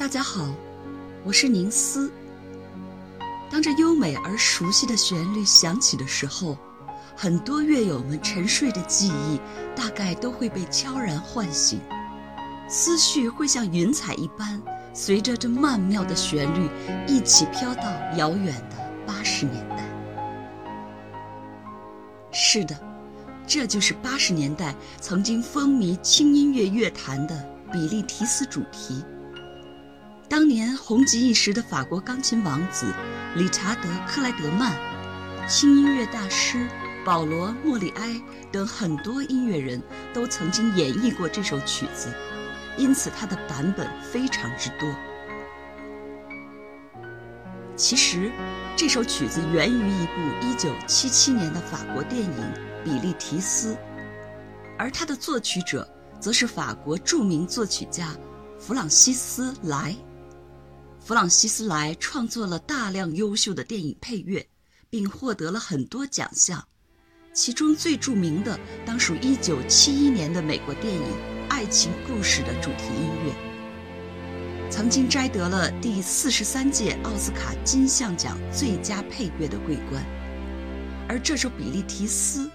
大家好，我是宁思。当这优美而熟悉的旋律响起的时候，很多乐友们沉睡的记忆大概都会被悄然唤醒，思绪会像云彩一般，随着这曼妙的旋律一起飘到遥远的八十年代。是的，这就是八十年代曾经风靡轻音乐乐坛的比利提斯主题。当年红极一时的法国钢琴王子理查德·克莱德曼，轻音乐大师保罗·莫里埃等很多音乐人都曾经演绎过这首曲子，因此它的版本非常之多。其实，这首曲子源于一部1977年的法国电影《比利提斯》，而它的作曲者则是法国著名作曲家弗朗西斯·莱。弗朗西斯莱创作了大量优秀的电影配乐，并获得了很多奖项，其中最著名的当属1971年的美国电影《爱情故事》的主题音乐，曾经摘得了第四十三届奥斯卡金像奖最佳配乐的桂冠。而这首《比利提斯》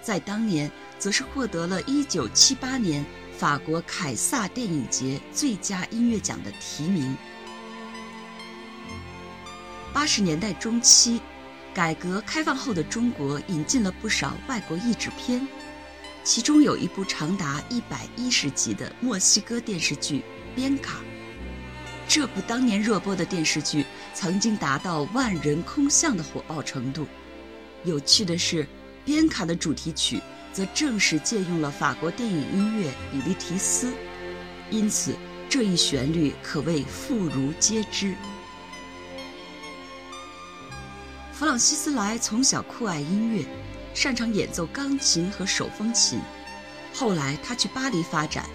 在当年则是获得了一九七八年法国凯撒电影节最佳音乐奖的提名。八十年代中期，改革开放后的中国引进了不少外国译制片，其中有一部长达一百一十集的墨西哥电视剧《边卡》。这部当年热播的电视剧曾经达到万人空巷的火爆程度。有趣的是，《边卡》的主题曲则正是借用了法国电影音乐《比利提斯》，因此这一旋律可谓妇孺皆知。弗朗西斯莱从小酷爱音乐，擅长演奏钢琴和手风琴。后来他去巴黎发展，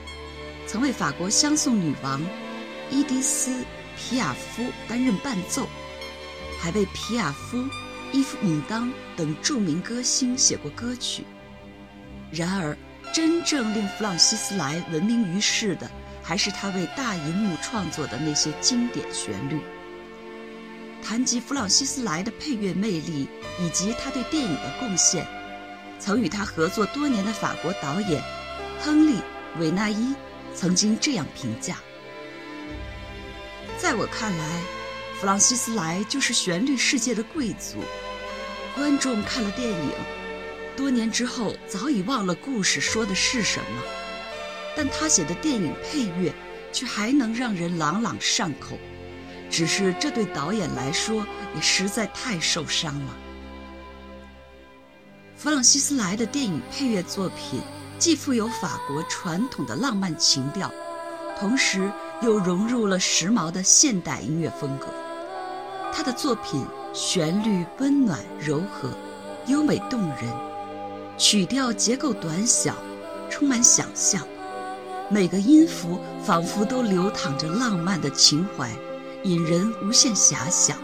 曾为法国香颂女王伊迪丝·皮亚夫担任伴奏，还为皮亚夫、伊夫·姆当等著名歌星写过歌曲。然而，真正令弗朗西斯莱闻名于世的，还是他为大银幕创作的那些经典旋律。谈及弗朗西斯莱的配乐魅力以及他对电影的贡献，曾与他合作多年的法国导演亨利·维纳伊曾经这样评价：“在我看来，弗朗西斯莱就是旋律世界的贵族。观众看了电影，多年之后早已忘了故事说的是什么，但他写的电影配乐却还能让人朗朗上口。”只是这对导演来说也实在太受伤了。弗朗西斯莱的电影配乐作品既富有法国传统的浪漫情调，同时又融入了时髦的现代音乐风格。他的作品旋律温暖柔和，优美动人，曲调结构短小，充满想象，每个音符仿佛都流淌着浪漫的情怀。引人无限遐想。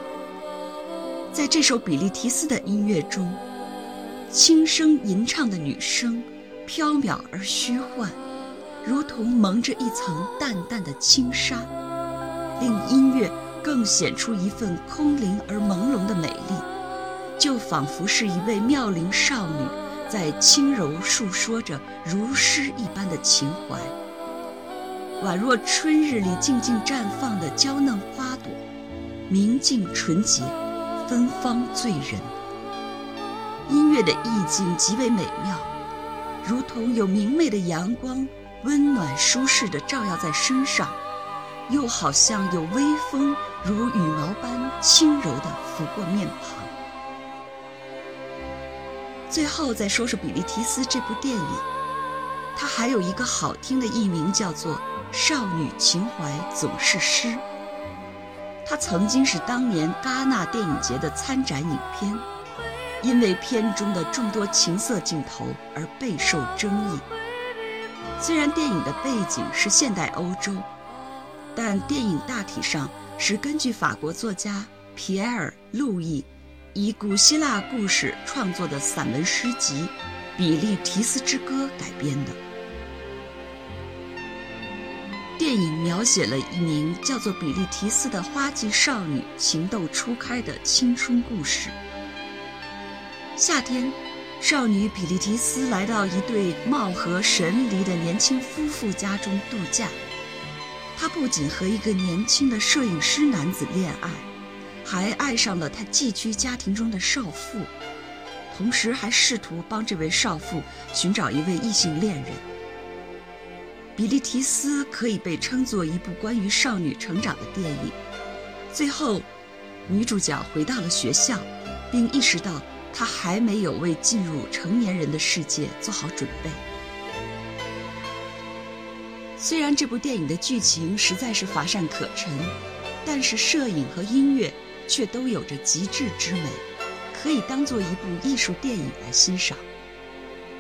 在这首比利提斯的音乐中，轻声吟唱的女声，飘渺而虚幻，如同蒙着一层淡淡的轻纱，令音乐更显出一份空灵而朦胧的美丽，就仿佛是一位妙龄少女在轻柔述说着如诗一般的情怀。宛若春日里静静绽放的娇嫩明净纯洁，芬芳醉人。音乐的意境极为美妙，如同有明媚的阳光，温暖舒适的照耀在身上，又好像有微风如羽毛般轻柔的拂过面庞。最后再说说《比利提斯》这部电影，它还有一个好听的艺名，叫做。少女情怀总是诗。它曾经是当年戛纳电影节的参展影片，因为片中的众多情色镜头而备受争议。虽然电影的背景是现代欧洲，但电影大体上是根据法国作家皮埃尔·路易以古希腊故事创作的散文诗集《比利提斯之歌》改编的。电影描写了一名叫做比利提斯的花季少女情窦初开的青春故事。夏天，少女比利提斯来到一对貌合神离的年轻夫妇家中度假。她不仅和一个年轻的摄影师男子恋爱，还爱上了他寄居家庭中的少妇，同时还试图帮这位少妇寻找一位异性恋人。比利提斯可以被称作一部关于少女成长的电影。最后，女主角回到了学校，并意识到她还没有为进入成年人的世界做好准备。虽然这部电影的剧情实在是乏善可陈，但是摄影和音乐却都有着极致之美，可以当做一部艺术电影来欣赏。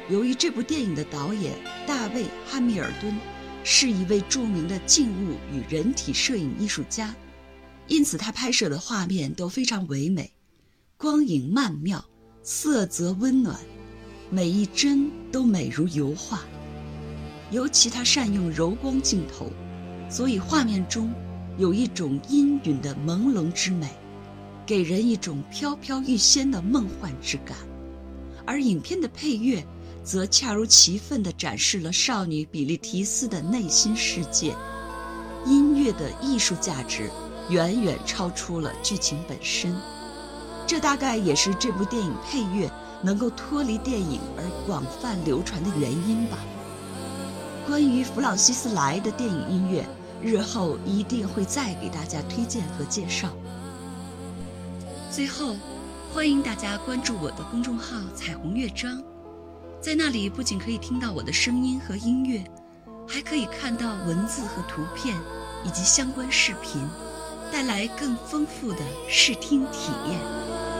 由于这部电影的导演大卫·汉密尔顿是一位著名的静物与人体摄影艺术家，因此他拍摄的画面都非常唯美，光影曼妙，色泽温暖，每一帧都美如油画。尤其他善用柔光镜头，所以画面中有一种阴云的朦胧之美，给人一种飘飘欲仙的梦幻之感。而影片的配乐。则恰如其分地展示了少女比利提斯的内心世界，音乐的艺术价值远远超出了剧情本身，这大概也是这部电影配乐能够脱离电影而广泛流传的原因吧。关于弗朗西斯莱的电影音乐，日后一定会再给大家推荐和介绍。最后，欢迎大家关注我的公众号“彩虹乐章”。在那里，不仅可以听到我的声音和音乐，还可以看到文字和图片，以及相关视频，带来更丰富的视听体验。